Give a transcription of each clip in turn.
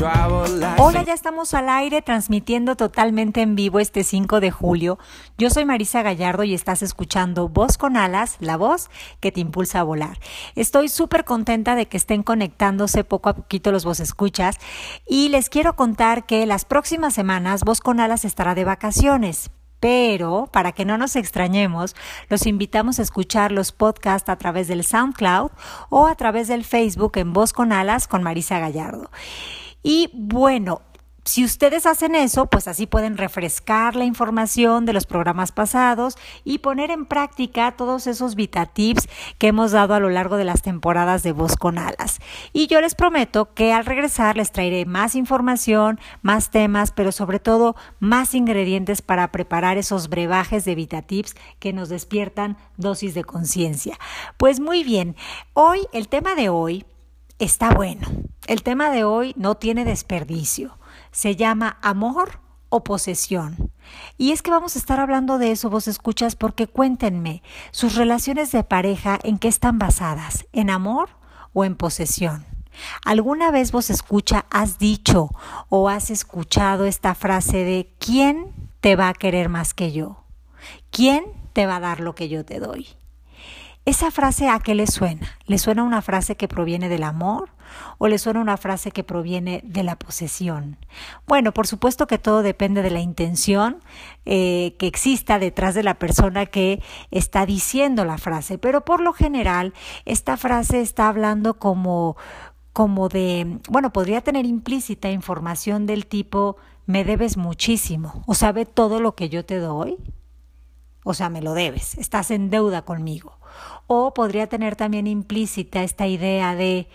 Hola, ya estamos al aire transmitiendo totalmente en vivo este 5 de julio. Yo soy Marisa Gallardo y estás escuchando Voz con Alas, la voz que te impulsa a volar. Estoy súper contenta de que estén conectándose poco a poquito los vos escuchas y les quiero contar que las próximas semanas Voz con Alas estará de vacaciones. Pero, para que no nos extrañemos, los invitamos a escuchar los podcasts a través del SoundCloud o a través del Facebook en Voz con Alas con Marisa Gallardo. Y bueno, si ustedes hacen eso, pues así pueden refrescar la información de los programas pasados y poner en práctica todos esos Vita Tips que hemos dado a lo largo de las temporadas de Voz con Alas. Y yo les prometo que al regresar les traeré más información, más temas, pero sobre todo más ingredientes para preparar esos brebajes de Vita Tips que nos despiertan dosis de conciencia. Pues muy bien, hoy el tema de hoy está bueno. El tema de hoy no tiene desperdicio se llama amor o posesión. Y es que vamos a estar hablando de eso, vos escuchas, porque cuéntenme, sus relaciones de pareja, ¿en qué están basadas? ¿En amor o en posesión? ¿Alguna vez vos escucha, has dicho o has escuchado esta frase de ¿quién te va a querer más que yo? ¿Quién te va a dar lo que yo te doy? ¿Esa frase a qué le suena? ¿Le suena una frase que proviene del amor o le suena una frase que proviene de la posesión? Bueno, por supuesto que todo depende de la intención eh, que exista detrás de la persona que está diciendo la frase, pero por lo general esta frase está hablando como como de, bueno, podría tener implícita información del tipo me debes muchísimo o sabe todo lo que yo te doy. O sea, me lo debes, estás en deuda conmigo. O podría tener también implícita esta idea de,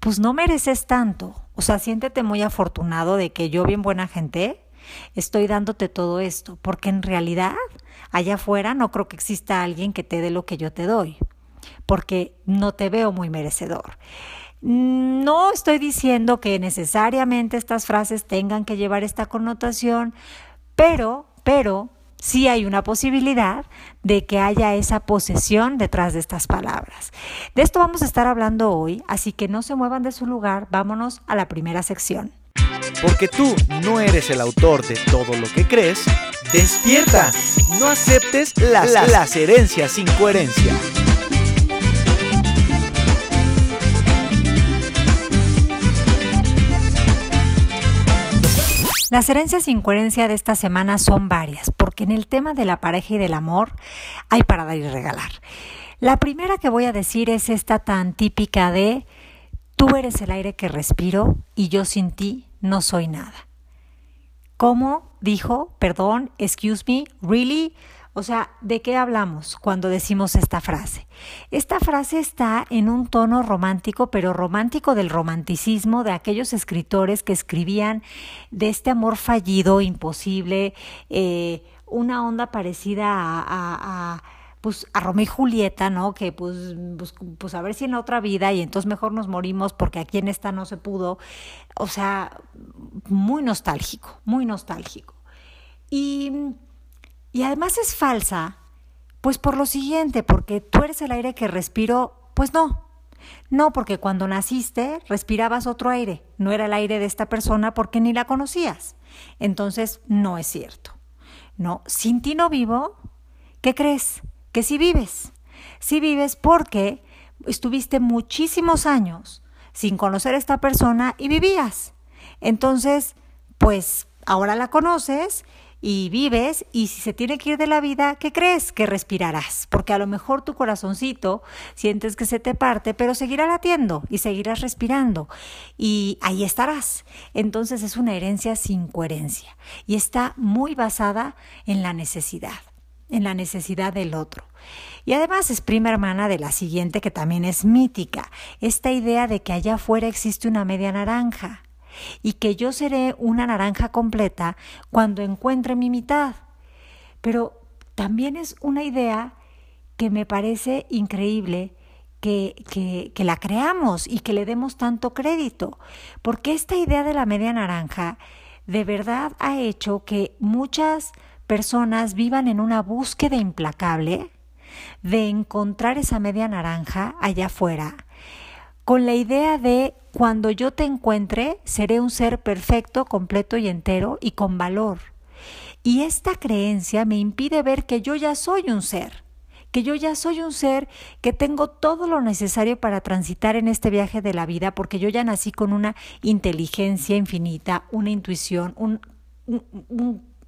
pues no mereces tanto. O sea, siéntete muy afortunado de que yo, bien buena gente, estoy dándote todo esto, porque en realidad allá afuera no creo que exista alguien que te dé lo que yo te doy, porque no te veo muy merecedor. No estoy diciendo que necesariamente estas frases tengan que llevar esta connotación, pero, pero sí hay una posibilidad de que haya esa posesión detrás de estas palabras. De esto vamos a estar hablando hoy, así que no se muevan de su lugar, vámonos a la primera sección. Porque tú no eres el autor de todo lo que crees, despierta, no aceptes las, las herencias sin coherencia. Las herencias sin coherencia de esta semana son varias, porque en el tema de la pareja y del amor hay para dar y regalar. La primera que voy a decir es esta tan típica de tú eres el aire que respiro y yo sin ti no soy nada. ¿Cómo dijo? Perdón, excuse me, really? O sea, ¿de qué hablamos cuando decimos esta frase? Esta frase está en un tono romántico, pero romántico del romanticismo de aquellos escritores que escribían de este amor fallido, imposible, eh, una onda parecida a, pues a Romeo y Julieta, ¿no? Que pues, pues, pues, a ver si en otra vida y entonces mejor nos morimos porque aquí en esta no se pudo. O sea, muy nostálgico, muy nostálgico. Y y además es falsa, pues por lo siguiente, porque tú eres el aire que respiro, pues no. No, porque cuando naciste respirabas otro aire, no era el aire de esta persona porque ni la conocías. Entonces, no es cierto. No, sin ti no vivo, ¿qué crees? Que sí vives. Sí vives porque estuviste muchísimos años sin conocer a esta persona y vivías. Entonces, pues ahora la conoces y vives y si se tiene que ir de la vida, ¿qué crees? Que respirarás, porque a lo mejor tu corazoncito sientes que se te parte, pero seguirá latiendo y seguirás respirando y ahí estarás. Entonces es una herencia sin coherencia y está muy basada en la necesidad en la necesidad del otro. Y además es prima hermana de la siguiente que también es mítica, esta idea de que allá afuera existe una media naranja y que yo seré una naranja completa cuando encuentre mi mitad. Pero también es una idea que me parece increíble que, que, que, la creamos y que le demos tanto crédito, porque esta idea de la media naranja de verdad ha hecho que muchas personas vivan en una búsqueda implacable de encontrar esa media naranja allá afuera, con la idea de cuando yo te encuentre, seré un ser perfecto, completo y entero y con valor. Y esta creencia me impide ver que yo ya soy un ser, que yo ya soy un ser que tengo todo lo necesario para transitar en este viaje de la vida, porque yo ya nací con una inteligencia infinita, una intuición, un,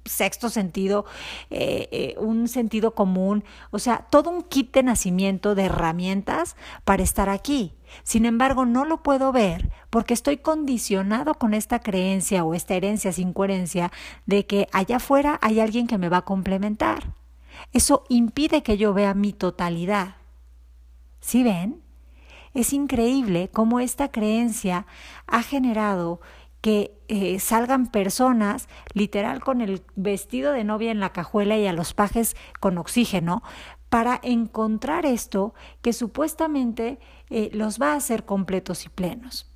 sexto sentido, eh, eh, un sentido común, o sea, todo un kit de nacimiento de herramientas para estar aquí. Sin embargo, no lo puedo ver porque estoy condicionado con esta creencia o esta herencia sin coherencia de que allá afuera hay alguien que me va a complementar. Eso impide que yo vea mi totalidad. ¿Sí ven? Es increíble cómo esta creencia ha generado que eh, salgan personas literal con el vestido de novia en la cajuela y a los pajes con oxígeno para encontrar esto que supuestamente eh, los va a hacer completos y plenos.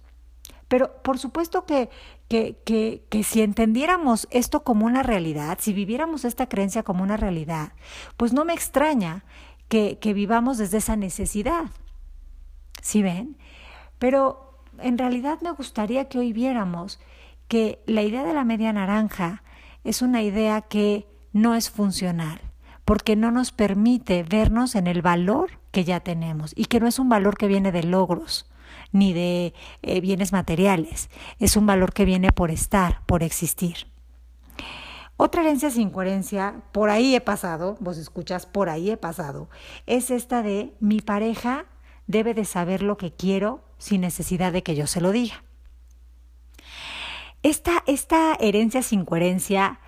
Pero por supuesto que, que, que, que, si entendiéramos esto como una realidad, si viviéramos esta creencia como una realidad, pues no me extraña que, que vivamos desde esa necesidad. ¿Sí ven? Pero en realidad me gustaría que hoy viéramos que la idea de la media naranja es una idea que no es funcional, porque no nos permite vernos en el valor que ya tenemos y que no es un valor que viene de logros ni de eh, bienes materiales, es un valor que viene por estar, por existir. Otra herencia sin coherencia, por ahí he pasado, vos escuchas, por ahí he pasado, es esta de mi pareja debe de saber lo que quiero sin necesidad de que yo se lo diga. Esta, esta herencia sin coherencia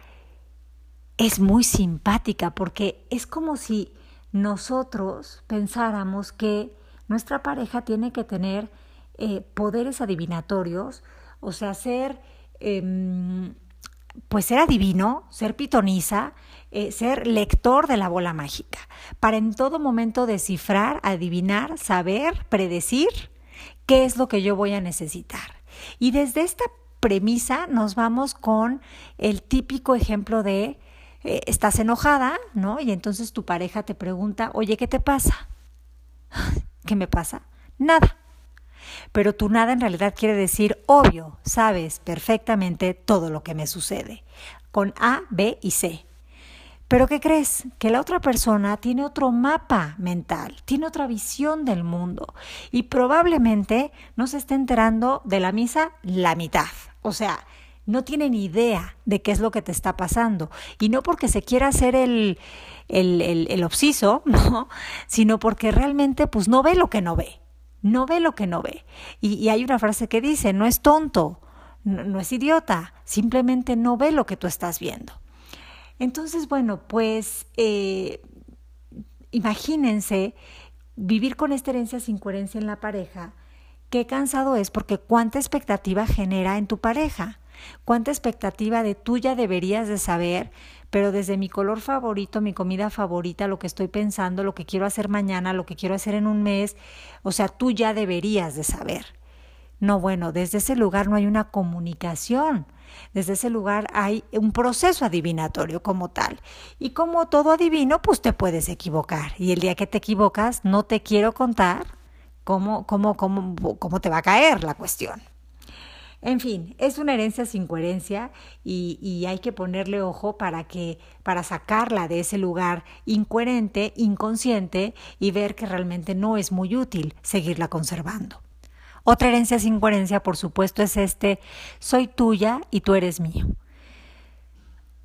es muy simpática porque es como si nosotros pensáramos que nuestra pareja tiene que tener eh, poderes adivinatorios, o sea, ser, em, pues ser adivino, ser pitoniza, eh, ser lector de la bola mágica, para en todo momento descifrar, adivinar, saber, predecir qué es lo que yo voy a necesitar. Y desde esta premisa nos vamos con el típico ejemplo de eh, estás enojada, ¿no? Y entonces tu pareja te pregunta, oye, ¿qué te pasa? ¿Qué me pasa? Nada. Pero tu nada en realidad quiere decir, obvio, sabes perfectamente todo lo que me sucede, con A, B y C. Pero ¿qué crees? Que la otra persona tiene otro mapa mental, tiene otra visión del mundo y probablemente no se esté enterando de la misa la mitad. O sea, no tiene ni idea de qué es lo que te está pasando. Y no porque se quiera hacer el, el, el, obsiso, ¿no? sino porque realmente pues no ve lo que no ve. No ve lo que no ve. Y, hay una frase que dice, no es tonto, no, no es idiota, simplemente no ve lo que tú estás viendo. Entonces, bueno, pues eh, imagínense vivir con esta herencia sin coherencia en la pareja, qué cansado es porque cuánta expectativa genera en tu pareja, cuánta expectativa de tú ya deberías de saber, pero desde mi color favorito, mi comida favorita, lo que estoy pensando, lo que quiero hacer mañana, lo que quiero hacer en un mes, o sea, tú ya deberías de saber. No, bueno, desde ese lugar no hay una comunicación desde ese lugar hay un proceso adivinatorio como tal. Y como todo adivino, pues te puedes equivocar. Y el día que te equivocas, no te quiero contar cómo, cómo, cómo, cómo te va a caer la cuestión. En fin, es una herencia sin coherencia y, hay que ponerle ojo para que, para sacarla de ese lugar incoherente, inconsciente y ver que realmente no es muy útil seguirla conservando. Otra herencia sin coherencia, por supuesto, es este, soy tuya y tú eres mío.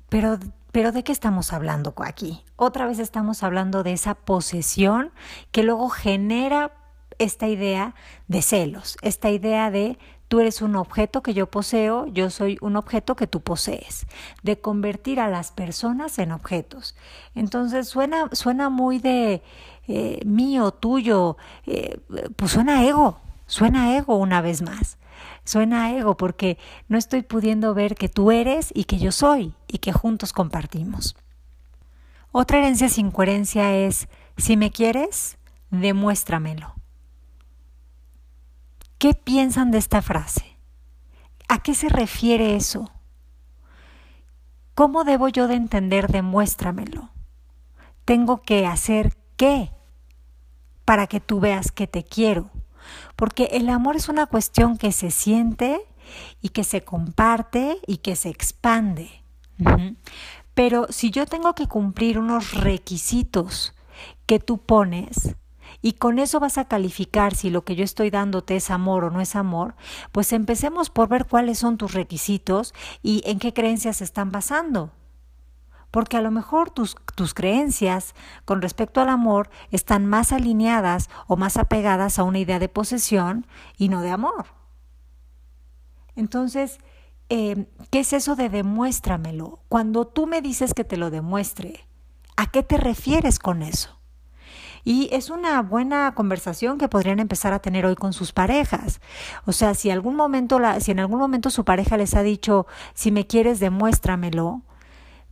Pero, pero ¿de qué estamos hablando aquí? Otra vez estamos hablando de esa posesión que luego genera esta idea de celos, esta idea de tú eres un objeto que yo poseo, yo soy un objeto que tú posees, de convertir a las personas en objetos. Entonces suena, suena muy de eh, mío, tuyo, eh, pues suena ego, Suena ego una vez más. Suena ego porque no estoy pudiendo ver que tú eres y que yo soy y que juntos compartimos. Otra herencia sin coherencia es, si me quieres, demuéstramelo. ¿Qué piensan de esta frase? ¿A qué se refiere eso? ¿Cómo debo yo de entender demuéstramelo? Tengo que hacer qué para que tú veas que te quiero. Porque el amor es una cuestión que se siente y que se comparte y que se expande. Pero si yo tengo que cumplir unos requisitos que tú pones, y con eso vas a calificar si lo que yo estoy dándote es amor o no es amor, pues empecemos por ver cuáles son tus requisitos y en qué creencias están basando. Porque a lo mejor tus, tus creencias con respecto al amor están más alineadas o más apegadas a una idea de posesión y no de amor. Entonces, eh, ¿qué es eso de demuéstramelo? Cuando tú me dices que te lo demuestre, ¿a qué te refieres con eso? Y es una buena conversación que podrían empezar a tener hoy con sus parejas. O sea, si algún momento la, si en algún momento su pareja les ha dicho, si me quieres, demuéstramelo,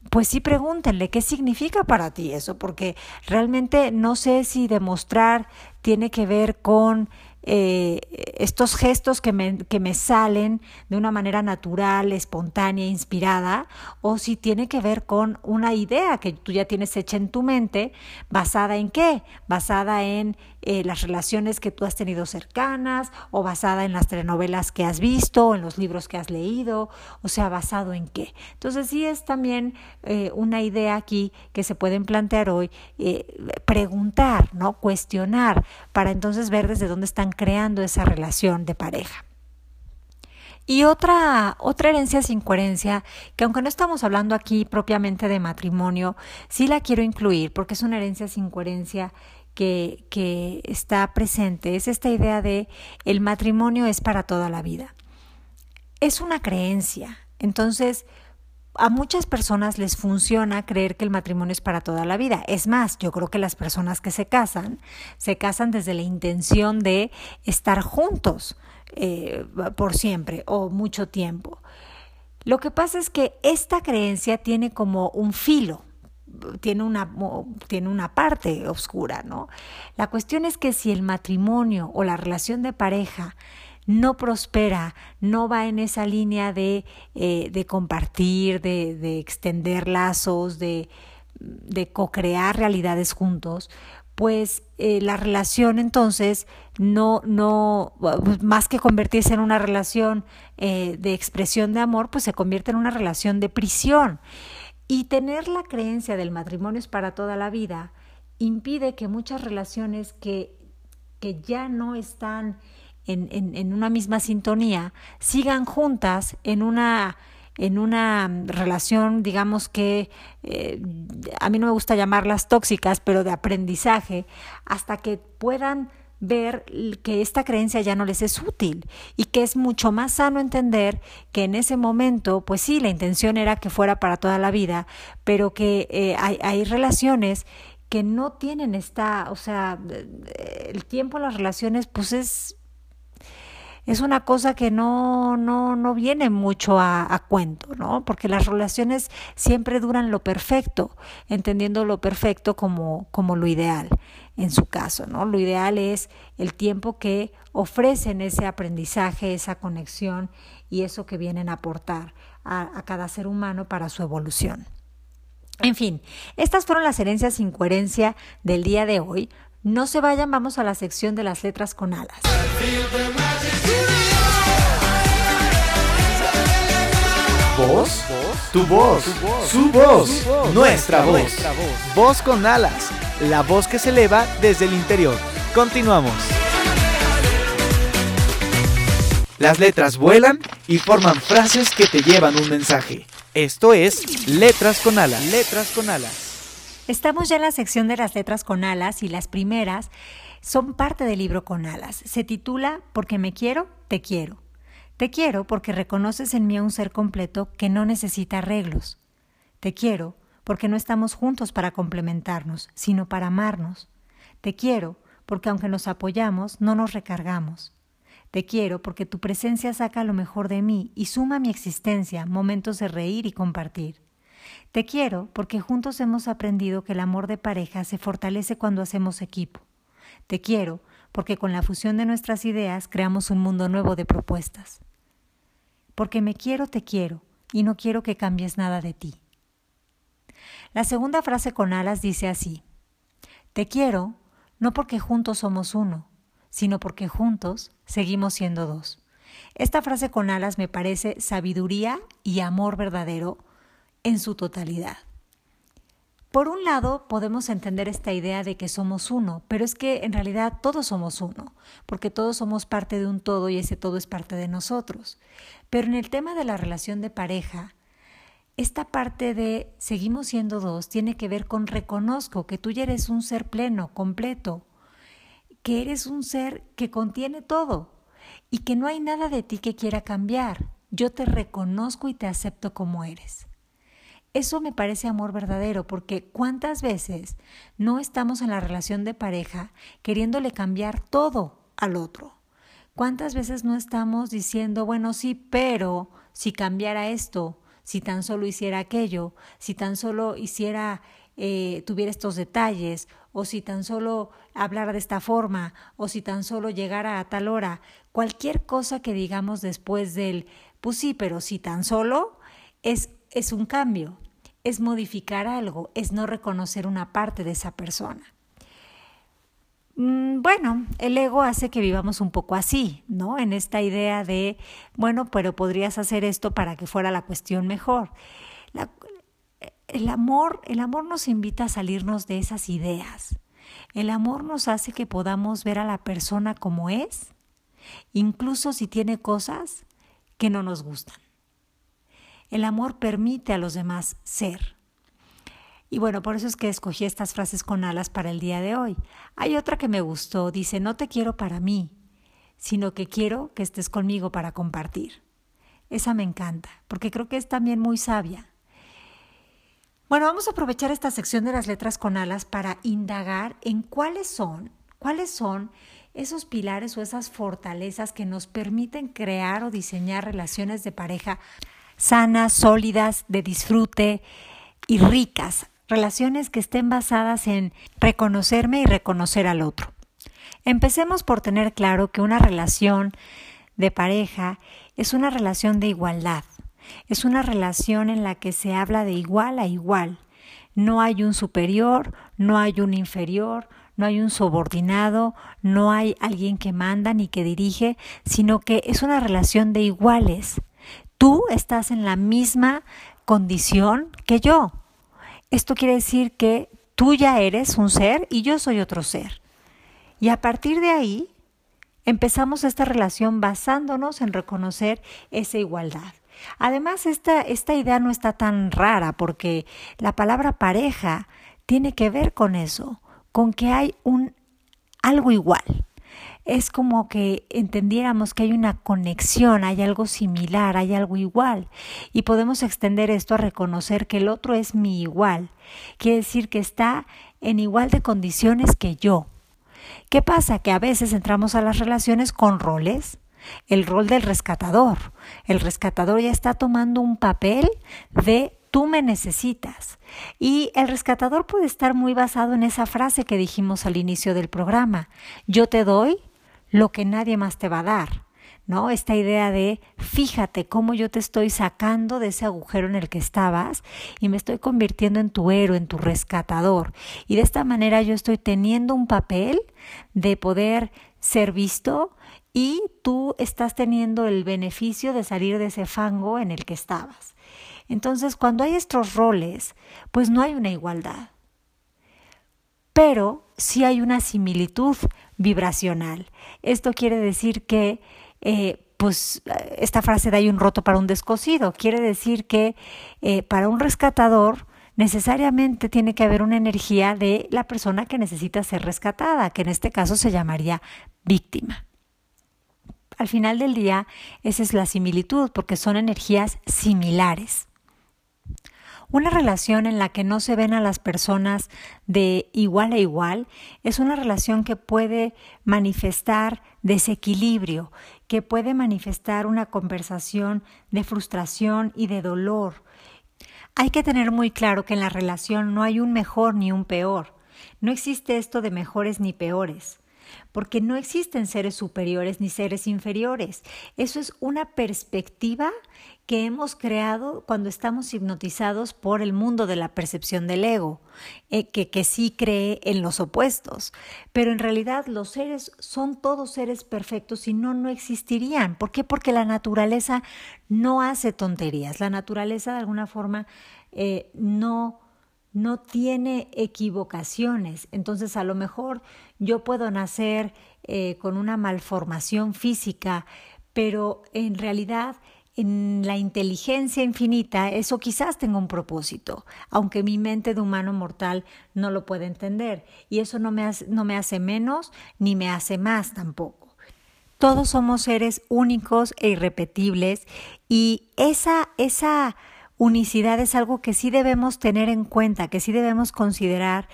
pues sí pregúntenle qué significa para ti eso, porque realmente no sé si demostrar tiene que ver con eh, estos gestos que me, que me salen de una manera natural, espontánea, inspirada, o si tiene que ver con una idea que tú ya tienes hecha en tu mente, basada en qué? Basada en eh, las relaciones que tú has tenido cercanas, o basada en las telenovelas que has visto, en los libros que has leído, o sea, basado en qué. Entonces sí es también eh, una idea aquí que se pueden plantear hoy, preguntar, ¿no? Cuestionar, para entonces ver desde dónde están creando esa relación de pareja. Y otra, otra herencia sin coherencia, que aunque no estamos hablando aquí propiamente de matrimonio, sí la quiero incluir porque es una herencia sin coherencia que, está presente, es esta idea de el matrimonio es para toda la vida. Es una creencia. Entonces, a muchas personas les funciona creer que el matrimonio es para toda la vida. Es más, yo creo que las personas que se casan, se casan desde la intención de estar juntos eh, por siempre o mucho tiempo. Lo que pasa es que esta creencia tiene como un filo, tiene una, tiene una parte oscura, ¿no? La cuestión es que si el matrimonio o la relación de pareja no prospera, no va en esa línea de, eh, de compartir, de, de, extender lazos, de, de co-crear realidades juntos, pues eh, la relación entonces no, no, más que convertirse en una relación eh, de expresión de amor, pues se convierte en una relación de prisión. Y tener la creencia del matrimonio es para toda la vida impide que muchas relaciones que, que ya no están en, en, una misma sintonía, sigan juntas en una en una relación, digamos que eh, a mí no me gusta llamarlas tóxicas, pero de aprendizaje, hasta que puedan ver que esta creencia ya no les es útil y que es mucho más sano entender que en ese momento, pues sí, la intención era que fuera para toda la vida, pero que eh, hay, hay relaciones que no tienen esta, o sea, el tiempo las relaciones, pues es es una cosa que no, no, no viene mucho a, a, cuento, ¿no? Porque las relaciones siempre duran lo perfecto, entendiendo lo perfecto como, como lo ideal, en su caso, ¿no? Lo ideal es el tiempo que ofrecen ese aprendizaje, esa conexión y eso que vienen a aportar a, a cada ser humano para su evolución. En fin, estas fueron las herencias sin coherencia del día de hoy. No se vayan, vamos a la sección de las letras con alas. ¿Voz? Tu voz, su voz, nuestra voz. Voz con alas, la voz que se eleva desde el interior. Continuamos. Las letras vuelan y forman frases que te llevan un mensaje. Esto es Letras con alas. Letras con alas. Estamos ya en la sección de las letras con alas y las primeras son parte del libro con alas. Se titula Porque me quiero, te quiero. Te quiero porque reconoces en mí a un ser completo que no necesita arreglos. Te quiero porque no estamos juntos para complementarnos, sino para amarnos. Te quiero porque aunque nos apoyamos, no nos recargamos. Te quiero porque tu presencia saca lo mejor de mí y suma mi existencia momentos de reír y compartir. Te quiero porque juntos hemos aprendido que el amor de pareja se fortalece cuando hacemos equipo. Te quiero porque con la fusión de nuestras ideas creamos un mundo nuevo de propuestas. Porque me quiero, te quiero, y no quiero que cambies nada de ti. La segunda frase con alas dice así, Te quiero no porque juntos somos uno, sino porque juntos seguimos siendo dos. Esta frase con alas me parece sabiduría y amor verdadero en su totalidad. Por un lado, podemos entender esta idea de que somos uno, pero es que en realidad todos somos uno, porque todos somos parte de un todo y ese todo es parte de nosotros. Pero en el tema de la relación de pareja, esta parte de seguimos siendo dos tiene que ver con reconozco que tú ya eres un ser pleno, completo, que eres un ser que contiene todo y que no hay nada de ti que quiera cambiar. Yo te reconozco y te acepto como eres. Eso me parece amor verdadero, porque cuántas veces no estamos en la relación de pareja queriéndole cambiar todo al otro. ¿Cuántas veces no estamos diciendo, bueno, sí, pero si cambiara esto, si tan solo hiciera aquello, si tan solo hiciera, eh, tuviera estos detalles, o si tan solo hablara de esta forma, o si tan solo llegara a tal hora, cualquier cosa que digamos después del, pues sí, pero si tan solo es, es un cambio es modificar algo, es no reconocer una parte de esa persona. Mm, bueno, el ego hace que vivamos un poco así, ¿no? En esta idea de, bueno, pero podrías hacer esto para que fuera la cuestión mejor. el amor, el amor nos invita a salirnos de esas ideas. El amor nos hace que podamos ver a la persona como es, incluso si tiene cosas que no nos gustan. El amor permite a los demás ser. Y bueno, por eso es que escogí estas frases con alas para el día de hoy. Hay otra que me gustó, dice, no te quiero para mí, sino que quiero que estés conmigo para compartir. Esa me encanta, porque creo que es también muy sabia. Bueno, vamos a aprovechar esta sección de las letras con alas para indagar en cuáles son, cuáles son esos pilares o esas fortalezas que nos permiten crear o diseñar relaciones de pareja sanas, sólidas, de disfrute y ricas, relaciones que estén basadas en reconocerme y reconocer al otro. Empecemos por tener claro que una relación de pareja es una relación de igualdad, es una relación en la que se habla de igual a igual. No hay un superior, no hay un inferior, no hay un subordinado, no hay alguien que manda ni que dirige, sino que es una relación de iguales tú estás en la misma condición que yo. Esto quiere decir que tú ya eres un ser y yo soy otro ser. Y a partir de ahí empezamos esta relación basándonos en reconocer esa igualdad. Además, esta, esta idea no está tan rara porque la palabra pareja tiene que ver con eso, con que hay un algo igual es como que entendiéramos que hay una conexión, hay algo similar, hay algo igual. Y podemos extender esto a reconocer que el otro es mi igual. Quiere decir que está en igual de condiciones que yo. ¿Qué pasa? Que a veces entramos a las relaciones con roles. El rol del rescatador. El rescatador ya está tomando un papel de tú me necesitas. Y el rescatador puede estar muy basado en esa frase que dijimos al inicio del programa. Yo te doy, lo que nadie más te va a dar. ¿no? Esta idea de fíjate cómo yo te estoy sacando de ese agujero en el que estabas y me estoy convirtiendo en tu héroe, en tu rescatador. Y de esta manera yo estoy teniendo un papel de poder ser visto y tú estás teniendo el beneficio de salir de ese fango en el que estabas. Entonces, cuando hay estos roles, pues no hay una igualdad. Pero sí hay una similitud vibracional. Esto quiere decir que, eh, pues, esta frase de hay un roto para un descosido. Quiere decir que eh, para un rescatador necesariamente tiene que haber una energía de la persona que necesita ser rescatada, que en este caso se llamaría víctima. Al final del día, esa es la similitud, porque son energías similares. Una relación en la que no se ven a las personas de igual a igual es una relación que puede manifestar desequilibrio, que puede manifestar una conversación de frustración y de dolor. Hay que tener muy claro que en la relación no hay un mejor ni un peor. No existe esto de mejores ni peores porque no existen seres superiores ni seres inferiores. Eso es una perspectiva que hemos creado cuando estamos hipnotizados por el mundo de la percepción del ego, eh, que, que sí cree en los opuestos. Pero en realidad los seres son todos seres perfectos y no, no existirían. ¿Por qué? Porque la naturaleza no hace tonterías. La naturaleza de alguna forma eh, no no tiene equivocaciones. Entonces a lo mejor yo puedo nacer eh, con una malformación física, pero en realidad en la inteligencia infinita eso quizás tenga un propósito, aunque mi mente de humano mortal no lo puede entender. Y eso no me hace, no me hace menos ni me hace más tampoco. Todos somos seres únicos e irrepetibles y esa, esa unicidad es algo que sí debemos tener en cuenta, que sí debemos considerar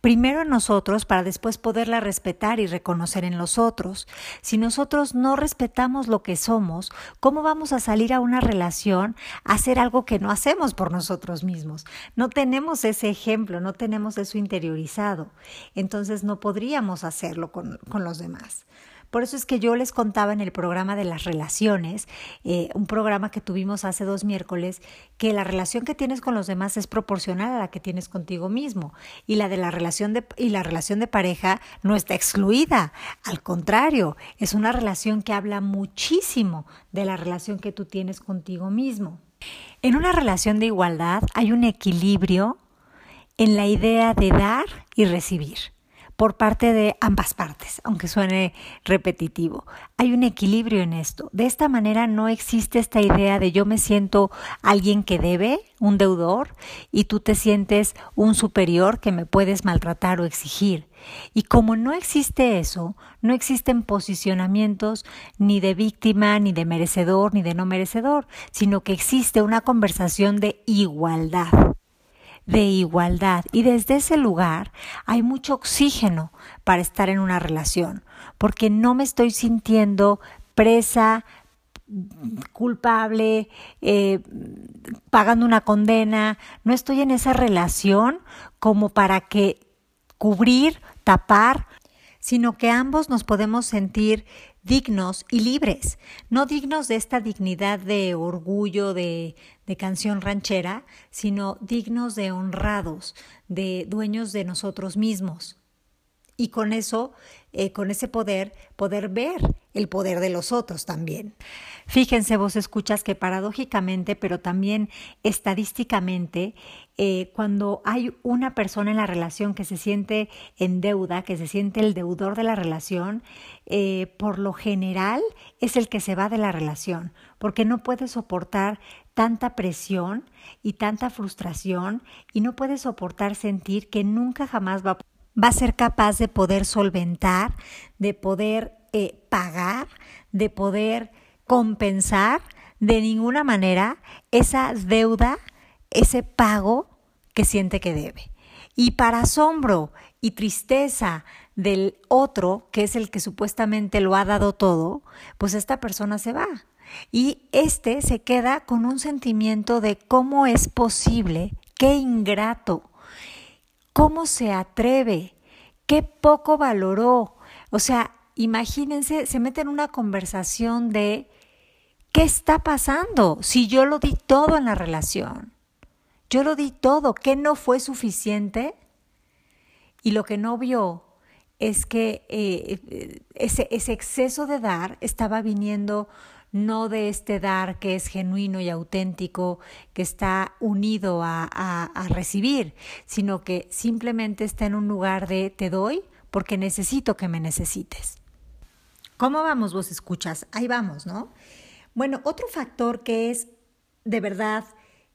primero en nosotros para después poderla respetar y reconocer en los otros. Si nosotros no respetamos lo que somos, ¿cómo vamos a salir a una relación a hacer algo que no hacemos por nosotros mismos? No tenemos ese ejemplo, no tenemos eso interiorizado. Entonces no podríamos hacerlo con, con los demás. Por eso es que yo les contaba en el programa de las relaciones, eh, un programa que tuvimos hace dos miércoles, que la relación que tienes con los demás es proporcional a la que tienes contigo mismo. Y la de la relación de, y la relación de pareja no está excluida. Al contrario, es una relación que habla muchísimo de la relación que tú tienes contigo mismo. En una relación de igualdad hay un equilibrio en la idea de dar y recibir por parte de ambas partes, aunque suene repetitivo. Hay un equilibrio en esto. De esta manera no existe esta idea de yo me siento alguien que debe, un deudor, y tú te sientes un superior que me puedes maltratar o exigir. Y como no existe eso, no existen posicionamientos ni de víctima, ni de merecedor, ni de no merecedor, sino que existe una conversación de igualdad de igualdad. Y desde ese lugar hay mucho oxígeno para estar en una relación, porque no me estoy sintiendo presa, culpable, eh, pagando una condena, no estoy en esa relación como para que cubrir, tapar, sino que ambos nos podemos sentir dignos y libres, no dignos de esta dignidad de orgullo, de, de canción ranchera, sino dignos de honrados, de dueños de nosotros mismos. Y con eso, eh, con ese poder, poder ver el poder de los otros también. Fíjense, vos escuchas que paradójicamente, pero también estadísticamente, eh, cuando hay una persona en la relación que se siente en deuda, que se siente el deudor de la relación, eh, por lo general es el que se va de la relación, porque no puede soportar tanta presión y tanta frustración y no puede soportar sentir que nunca jamás va, va a ser capaz de poder solventar, de poder eh, pagar, de poder compensar de ninguna manera esa deuda, ese pago que siente que debe. Y para asombro y tristeza del otro, que es el que supuestamente lo ha dado todo, pues esta persona se va. Y este se queda con un sentimiento de cómo es posible, qué ingrato, cómo se atreve, qué poco valoró. O sea, imagínense, se mete en una conversación de ¿Qué está pasando si yo lo di todo en la relación? Yo lo di todo, ¿qué no fue suficiente? Y lo que no vio es que eh, ese, ese exceso de dar estaba viniendo no de este dar que es genuino y auténtico, que está unido a, a, recibir, sino que simplemente está en un lugar de te doy porque necesito que me necesites. ¿Cómo vamos vos escuchas? Ahí vamos, ¿no? Bueno, otro factor que es de verdad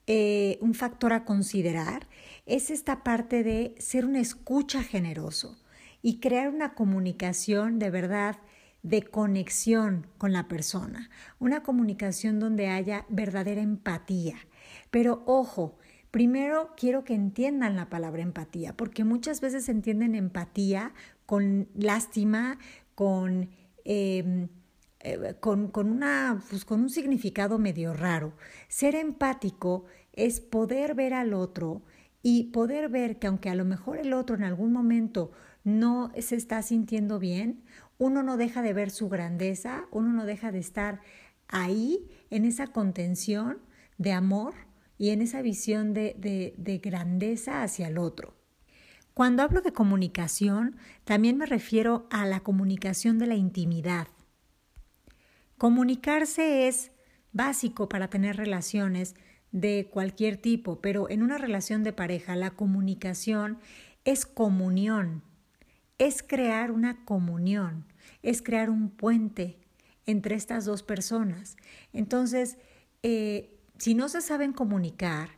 eh, un factor a considerar es esta parte de ser un escucha generoso y crear una comunicación de verdad de conexión con la persona, una comunicación donde haya verdadera empatía. Pero ojo, primero quiero que entiendan la palabra empatía, porque muchas veces entienden empatía con lástima, con... Em, eh, con, pues, con un significado medio raro. Ser empático es poder ver al otro y poder ver que aunque a lo mejor el otro en algún momento no se está sintiendo bien, uno no deja de ver su grandeza, uno no deja de estar ahí en esa contención de amor y en esa visión de, de, grandeza hacia el otro. Cuando hablo de comunicación, también me refiero a la comunicación de la intimidad. Comunicarse es básico para tener relaciones de cualquier tipo, pero en una relación de pareja la comunicación es comunión, es crear una comunión, es crear un puente entre estas dos personas. Entonces, eh, si no se saben comunicar,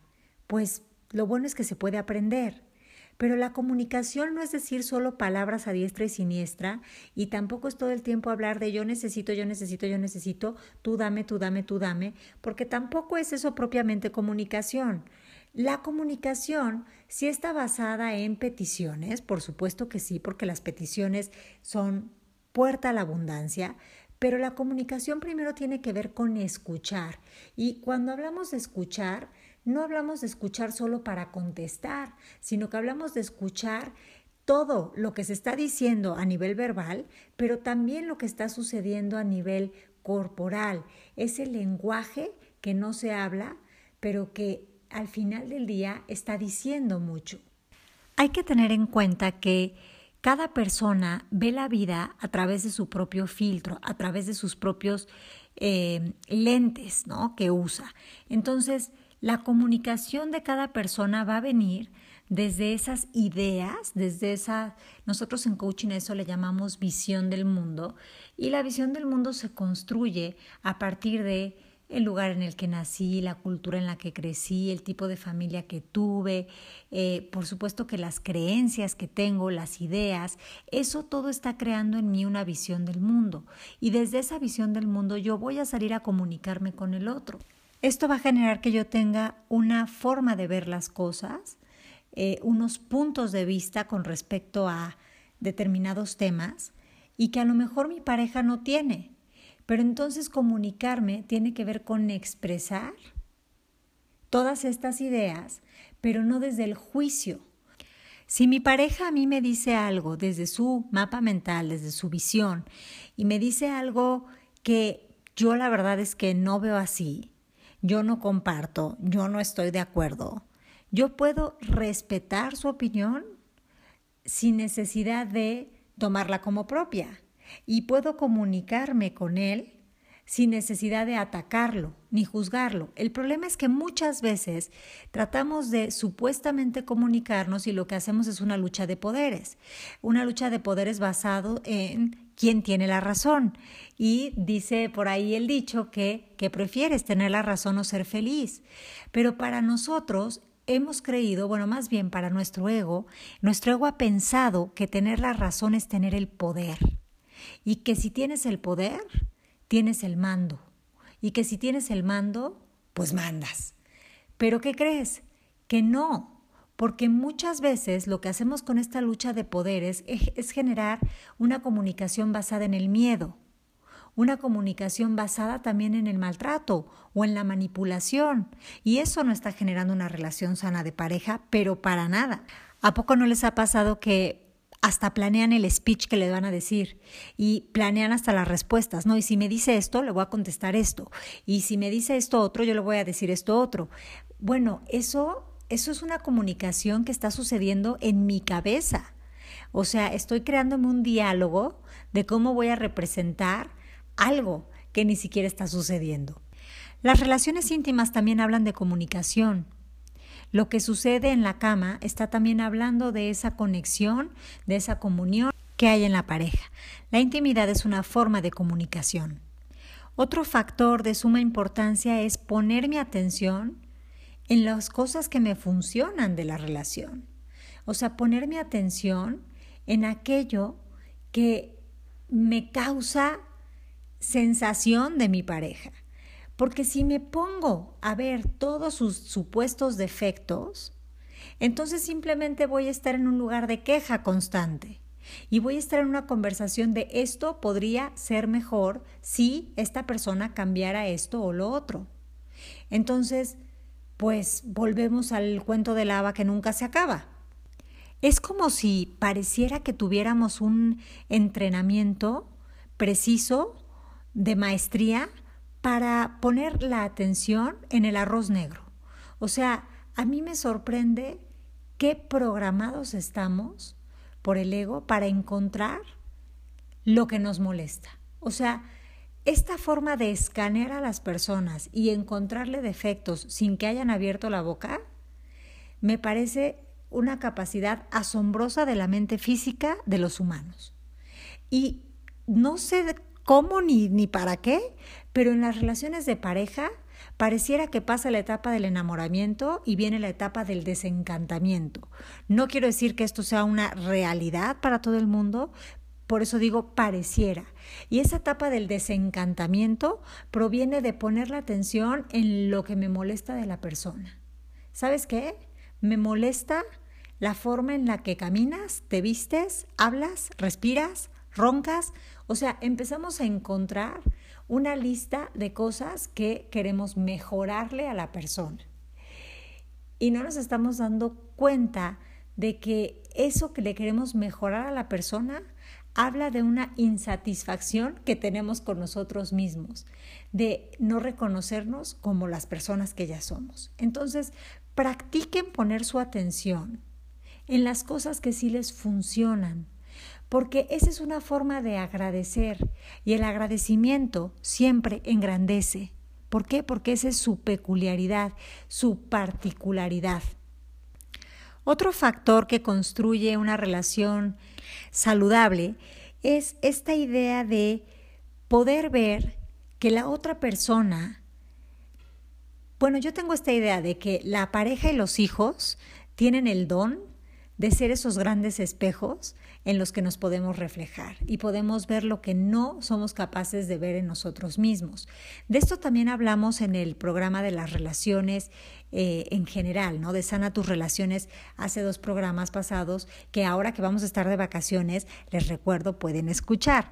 pues lo bueno es que se puede aprender. Pero la comunicación no es decir solo palabras a diestra y siniestra y tampoco es todo el tiempo hablar de yo necesito, yo necesito, yo necesito, tú dame, tú dame, tú dame, porque tampoco es eso propiamente comunicación. La comunicación sí está basada en peticiones, por supuesto que sí, porque las peticiones son puerta a la abundancia, pero la comunicación primero tiene que ver con escuchar. Y cuando hablamos de escuchar, no hablamos de escuchar solo para contestar, sino que hablamos de escuchar todo lo que se está diciendo a nivel verbal, pero también lo que está sucediendo a nivel corporal. Ese lenguaje que no se habla, pero que al final del día está diciendo mucho. Hay que tener en cuenta que cada persona ve la vida a través de su propio filtro, a través de sus propios eh, lentes ¿no? que usa. Entonces, la comunicación de cada persona va a venir desde esas ideas, desde esa, nosotros en coaching eso le llamamos visión del mundo, y la visión del mundo se construye a partir de el lugar en el que nací, la cultura en la que crecí, el tipo de familia que tuve, eh, por supuesto que las creencias que tengo, las ideas, eso todo está creando en mí una visión del mundo. Y desde esa visión del mundo yo voy a salir a comunicarme con el otro. Esto va a generar que yo tenga una forma de ver las cosas, eh, unos puntos de vista con respecto a determinados temas y que a lo mejor mi pareja no tiene. Pero entonces comunicarme tiene que ver con expresar todas estas ideas, pero no desde el juicio. Si mi pareja a mí me dice algo desde su mapa mental, desde su visión, y me dice algo que yo la verdad es que no veo así, yo no comparto, yo no estoy de acuerdo, yo puedo respetar su opinión sin necesidad de tomarla como propia y puedo comunicarme con él sin necesidad de atacarlo ni juzgarlo. El problema es que muchas veces tratamos de supuestamente comunicarnos y lo que hacemos es una lucha de poderes, una lucha de poderes basado en quién tiene la razón. Y dice por ahí el dicho que, que prefieres tener la razón o ser feliz. Pero para nosotros hemos creído, bueno, más bien para nuestro ego, nuestro ego ha pensado que tener la razón es tener el poder y que si tienes el poder, tienes el mando y que si tienes el mando, pues mandas. Pero ¿qué crees? Que no, porque muchas veces lo que hacemos con esta lucha de poderes es, generar una comunicación basada en el miedo, una comunicación basada también en el maltrato o en la manipulación. Y eso no está generando una relación sana de pareja, pero para nada. ¿A poco no les ha pasado que hasta planean el speech que le van a decir y planean hasta las respuestas, ¿no? Y si me dice esto, le voy a contestar esto. Y si me dice esto otro, yo le voy a decir esto otro. Bueno, eso, eso es una comunicación que está sucediendo en mi cabeza. O sea, estoy creándome un diálogo de cómo voy a representar algo que ni siquiera está sucediendo. Las relaciones íntimas también hablan de comunicación. Lo que sucede en la cama está también hablando de esa conexión, de esa comunión que hay en la pareja. La intimidad es una forma de comunicación. Otro factor de suma importancia es poner mi atención en las cosas que me funcionan de la relación. O sea, poner mi atención en aquello que me causa sensación de mi pareja. Porque si me pongo a ver todos sus supuestos defectos, entonces simplemente voy a estar en un lugar de queja constante y voy a estar en una conversación de esto podría ser mejor si esta persona cambiara esto o lo otro. Entonces, pues volvemos al cuento de lava que nunca se acaba. Es como si pareciera que tuviéramos un entrenamiento preciso de maestría para poner la atención en el arroz negro. O sea, a mí me sorprende qué programados estamos por el ego para encontrar lo que nos molesta. O sea, esta forma de escanear a las personas y encontrarle defectos sin que hayan abierto la boca, me parece una capacidad asombrosa de la mente física de los humanos. Y no sé cómo ni, ni para qué, pero en las relaciones de pareja pareciera que pasa la etapa del enamoramiento y viene la etapa del desencantamiento. No quiero decir que esto sea una realidad para todo el mundo, por eso digo pareciera. Y esa etapa del desencantamiento proviene de poner la atención en lo que me molesta de la persona. ¿Sabes qué? Me molesta la forma en la que caminas, te vistes, hablas, respiras, roncas. O sea, empezamos a encontrar una lista de cosas que queremos mejorarle a la persona. Y no nos estamos dando cuenta de que eso que le queremos mejorar a la persona habla de una insatisfacción que tenemos con nosotros mismos, de no reconocernos como las personas que ya somos. Entonces, practiquen poner su atención en las cosas que sí les funcionan, porque esa es una forma de agradecer y el agradecimiento siempre engrandece. ¿Por qué? Porque esa es su peculiaridad, su particularidad. Otro factor que construye una relación saludable es esta idea de poder ver que la otra persona, bueno, yo tengo esta idea de que la pareja y los hijos tienen el don de ser esos grandes espejos en los que nos podemos reflejar y podemos ver lo que no somos capaces de ver en nosotros mismos. De esto también hablamos en el programa de las relaciones eh, en general, ¿no? De sana tus relaciones hace dos programas pasados que ahora que vamos a estar de vacaciones, les recuerdo, pueden escuchar.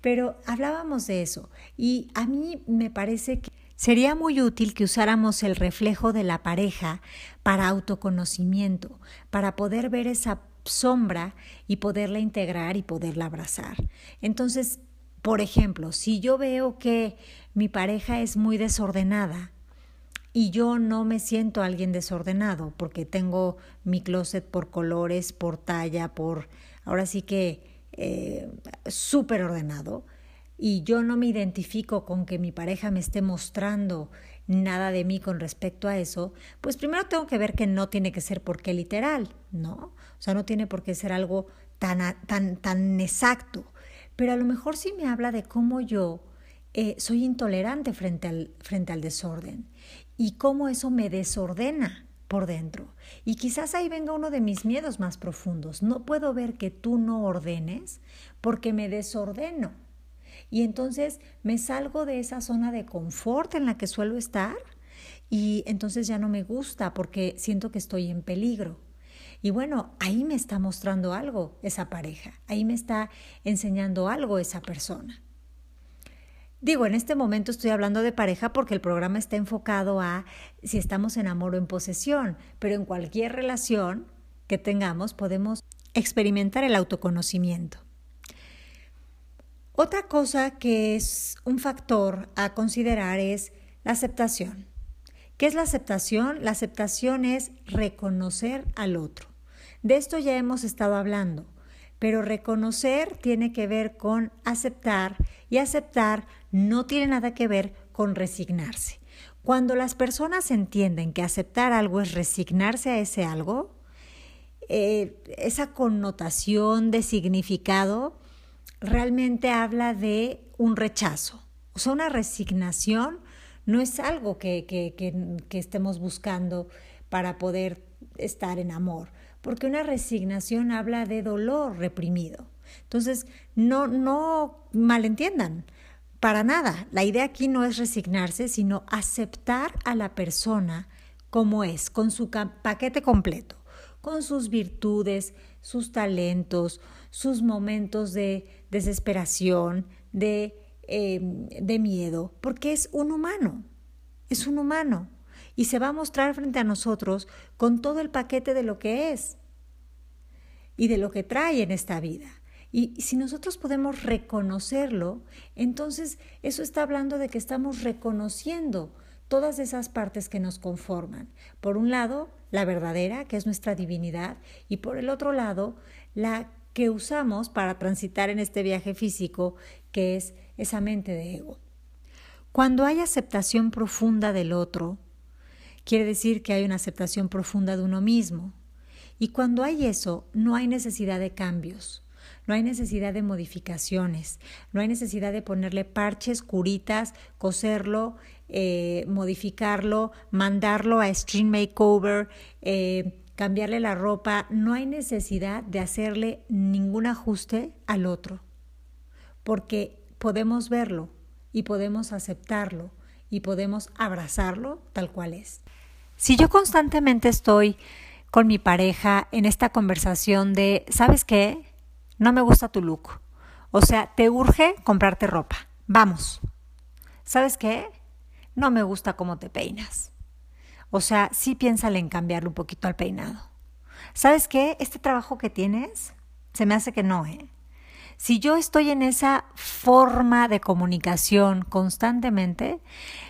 Pero hablábamos de eso y a mí me parece que Sería muy útil que usáramos el reflejo de la pareja para autoconocimiento, para poder ver esa sombra y poderla integrar y poderla abrazar. Entonces, por ejemplo, si yo veo que mi pareja es muy desordenada y yo no me siento alguien desordenado porque tengo mi closet por colores, por talla, por, ahora sí que eh, súper ordenado, y yo no me identifico con que mi pareja me esté mostrando nada de mí con respecto a eso, pues primero tengo que ver que no tiene que ser porque literal, ¿no? O sea, no tiene por qué ser algo tan, tan, tan exacto. Pero a lo mejor sí me habla de cómo yo eh, soy intolerante frente al, frente al desorden y cómo eso me desordena por dentro. Y quizás ahí venga uno de mis miedos más profundos. No puedo ver que tú no ordenes porque me desordeno. Y entonces me salgo de esa zona de confort en la que suelo estar y entonces ya no me gusta porque siento que estoy en peligro. Y bueno, ahí me está mostrando algo esa pareja, ahí me está enseñando algo esa persona. Digo, en este momento estoy hablando de pareja porque el programa está enfocado a si estamos en amor o en posesión, pero en cualquier relación que tengamos podemos experimentar el autoconocimiento. Otra cosa que es un factor a considerar es la aceptación. ¿Qué es la aceptación? La aceptación es reconocer al otro. De esto ya hemos estado hablando, pero reconocer tiene que ver con aceptar y aceptar no tiene nada que ver con resignarse. Cuando las personas entienden que aceptar algo es resignarse a ese algo, eh, esa connotación de significado realmente habla de un rechazo. O sea, una resignación no es algo que, que, que, estemos buscando para poder estar en amor, porque una resignación habla de dolor reprimido. Entonces, no, no malentiendan, para nada. La idea aquí no es resignarse, sino aceptar a la persona como es, con su paquete completo, con sus virtudes, sus talentos, sus momentos de desesperación, de, em, de miedo, porque es un humano, es un humano. y se va a mostrar frente a nosotros con todo el paquete de lo que es y de lo que trae en esta vida. Y si nosotros podemos reconocerlo, entonces eso está hablando de que estamos reconociendo todas esas partes que nos conforman. Por un lado, la verdadera, que es nuestra divinidad, y por el otro lado, la que usamos para transitar en este viaje físico, que es esa mente de ego. Cuando hay aceptación profunda del otro, quiere decir que hay una aceptación profunda de uno mismo. Y cuando hay eso, no hay necesidad de cambios, no hay necesidad de modificaciones, no hay necesidad de ponerle parches, curitas, coserlo, eh, modificarlo, mandarlo a stream makeover, eh, cambiarle la ropa, no hay necesidad de hacerle ningún ajuste al otro, porque podemos verlo y podemos aceptarlo y podemos abrazarlo tal cual es. Si yo constantemente estoy con mi pareja en esta conversación de, ¿sabes qué? No me gusta tu look. O sea, te urge comprarte ropa. Vamos. ¿Sabes qué? No me gusta cómo te peinas. O sea, sí piénsale en cambiarle un poquito al peinado. ¿Sabes qué? Este trabajo que tienes, se me hace que no, ¿eh? Si yo estoy en esa forma de comunicación constantemente,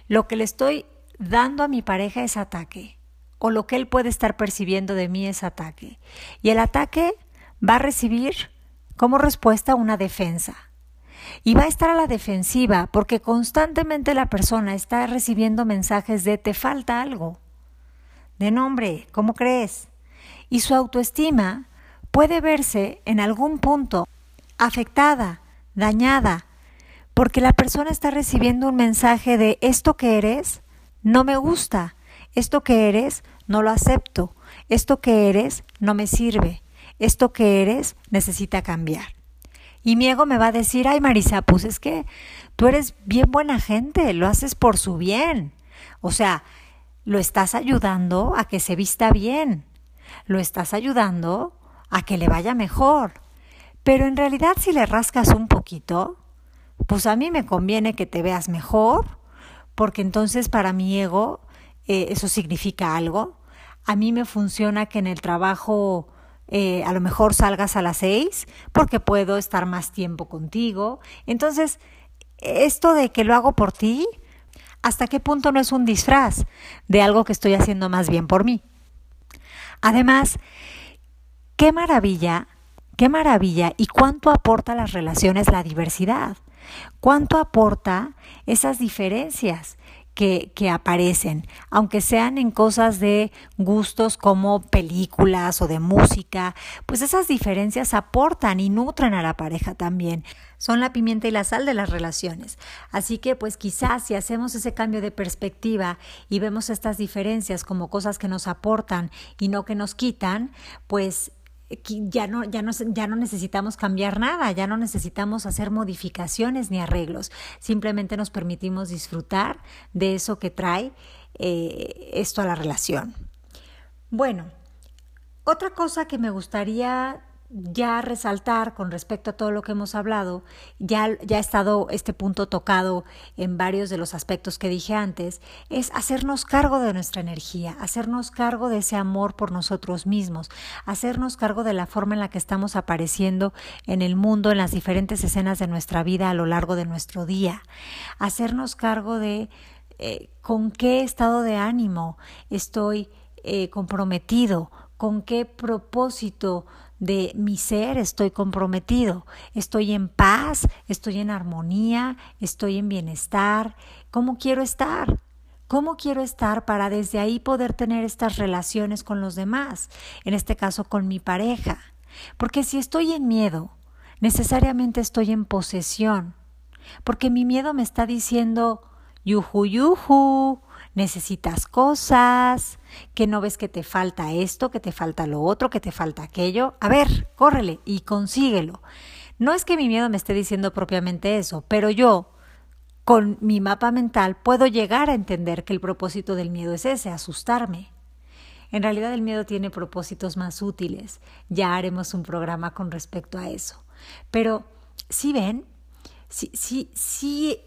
lo que le estoy dando a mi pareja es ataque o lo que él puede estar percibiendo de mí es ataque. Y el ataque va a recibir como respuesta una defensa. Y va a estar a la defensiva porque constantemente la persona está recibiendo mensajes de te falta algo. De nombre, ¿cómo crees? Y su autoestima puede verse en algún punto afectada, dañada, porque la persona está recibiendo un mensaje de esto que eres no me gusta, esto que eres no lo acepto, esto que eres no me sirve, esto que eres necesita cambiar. Y mi ego me va a decir, ay Marisa, pues es que tú eres bien buena gente, lo haces por su bien. O sea, lo estás ayudando a que se vista bien, lo estás ayudando a que le vaya mejor. Pero en realidad si le rascas un poquito, pues a mí me conviene que te veas mejor, porque entonces para mi ego eh, eso significa algo. A mí me funciona que en el trabajo eh, a lo mejor salgas a las seis porque puedo estar más tiempo contigo. Entonces, esto de que lo hago por ti, ¿hasta qué punto no es un disfraz de algo que estoy haciendo más bien por mí? Además, qué maravilla, qué maravilla y cuánto aporta a las relaciones la diversidad. ¿Cuánto aporta esas diferencias? Que, que, aparecen, aunque sean en cosas de gustos como películas o de música, pues esas diferencias aportan y nutren a la pareja también. Son la pimienta y la sal de las relaciones. Así que pues quizás si hacemos ese cambio de perspectiva y vemos estas diferencias como cosas que nos aportan y no que nos quitan, pues ya no, ya, no, ya no necesitamos cambiar nada, ya no necesitamos hacer modificaciones ni arreglos, simplemente nos permitimos disfrutar de eso que trae eh, esto a la relación. Bueno, otra cosa que me gustaría ya resaltar con respecto a todo lo que hemos hablado, ya, ya ha estado este punto tocado en varios de los aspectos que dije antes, es hacernos cargo de nuestra energía, hacernos cargo de ese amor por nosotros mismos, hacernos cargo de la forma en la que estamos apareciendo en el mundo, en las diferentes escenas de nuestra vida a lo largo de nuestro día, hacernos cargo de eh, con qué estado de ánimo estoy eh, comprometido, con qué propósito de mi ser estoy comprometido, estoy en paz, estoy en armonía, estoy en bienestar, ¿cómo quiero estar? ¿Cómo quiero estar para desde ahí poder tener estas relaciones con los demás? En este caso con mi pareja. Porque si estoy en miedo, necesariamente estoy en posesión. Porque mi miedo me está diciendo, yuju, yuju, necesitas cosas, que no ves que te falta esto, que te falta lo otro, que te falta aquello. A ver, córrele y consíguelo. No es que mi miedo me esté diciendo propiamente eso, pero yo, con mi mapa mental, puedo llegar a entender que el propósito del miedo es ese, asustarme. En realidad el miedo tiene propósitos más útiles. Ya haremos un programa con respecto a eso. Pero, si ven, si, si,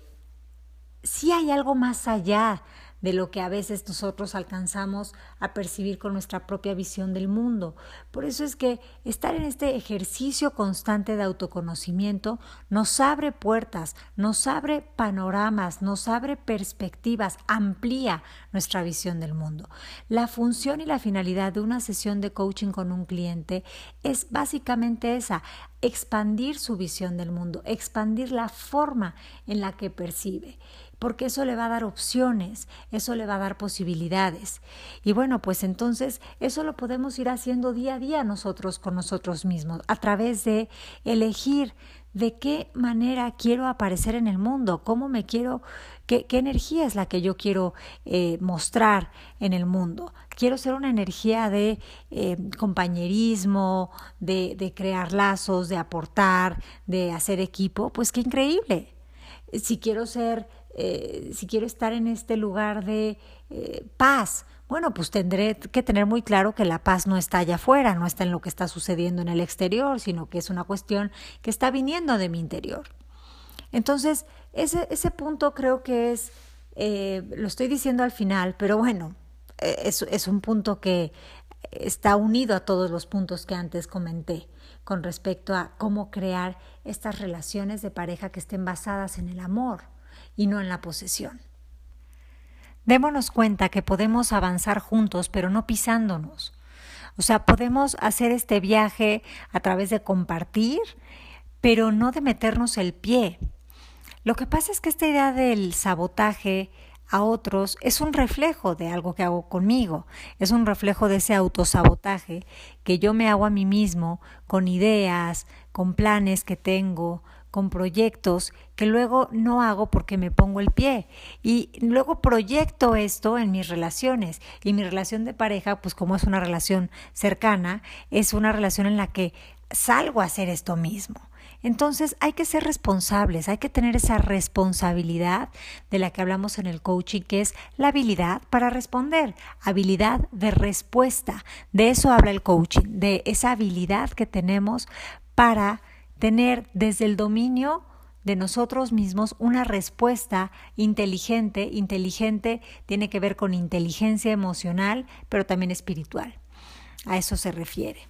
si hay algo más allá de lo que a veces nosotros alcanzamos a percibir con nuestra propia visión del mundo. Por eso es que estar en este ejercicio constante de autoconocimiento nos abre puertas, nos abre panoramas, nos abre perspectivas, amplía nuestra visión del mundo. La función y la finalidad de una sesión de coaching con un cliente es básicamente esa, expandir su visión del mundo, expandir la forma en la que percibe porque eso le va a dar opciones, eso le va a dar posibilidades. Y bueno, pues entonces eso lo podemos ir haciendo día a día nosotros con nosotros mismos, a través de elegir de qué manera quiero aparecer en el mundo, cómo me quiero, qué, energía es la que yo quiero eh, mostrar en el mundo. Quiero ser una energía de eh, compañerismo, de, de crear lazos, de aportar, de hacer equipo, pues qué increíble. Si quiero ser eh, si quiero estar en este lugar de eh, paz, bueno, pues tendré que tener muy claro que la paz no está allá afuera, no está en lo que está sucediendo en el exterior, sino que es una cuestión que está viniendo de mi interior. Entonces, ese, ese punto creo que es, eh, lo estoy diciendo al final, pero bueno, es, es un punto que está unido a todos los puntos que antes comenté con respecto a cómo crear estas relaciones de pareja que estén basadas en el amor y no en la posesión. Démonos cuenta que podemos avanzar juntos, pero no pisándonos. O sea, podemos hacer este viaje a través de compartir, pero no de meternos el pie. Lo que pasa es que esta idea del sabotaje a otros es un reflejo de algo que hago conmigo, es un reflejo de ese autosabotaje que yo me hago a mí mismo con ideas, con planes que tengo, con proyectos que luego no hago porque me pongo el pie. Y luego proyecto esto en mis relaciones. Y mi relación de pareja, pues como es una relación cercana, es una relación en la que salgo a hacer esto mismo. Entonces hay que ser responsables, hay que tener esa responsabilidad de la que hablamos en el coaching, que es la habilidad para responder, habilidad de respuesta. De eso habla el coaching, de esa habilidad que tenemos para tener desde el dominio de nosotros mismos una respuesta inteligente. Inteligente tiene que ver con inteligencia emocional, pero también espiritual. A eso se refiere.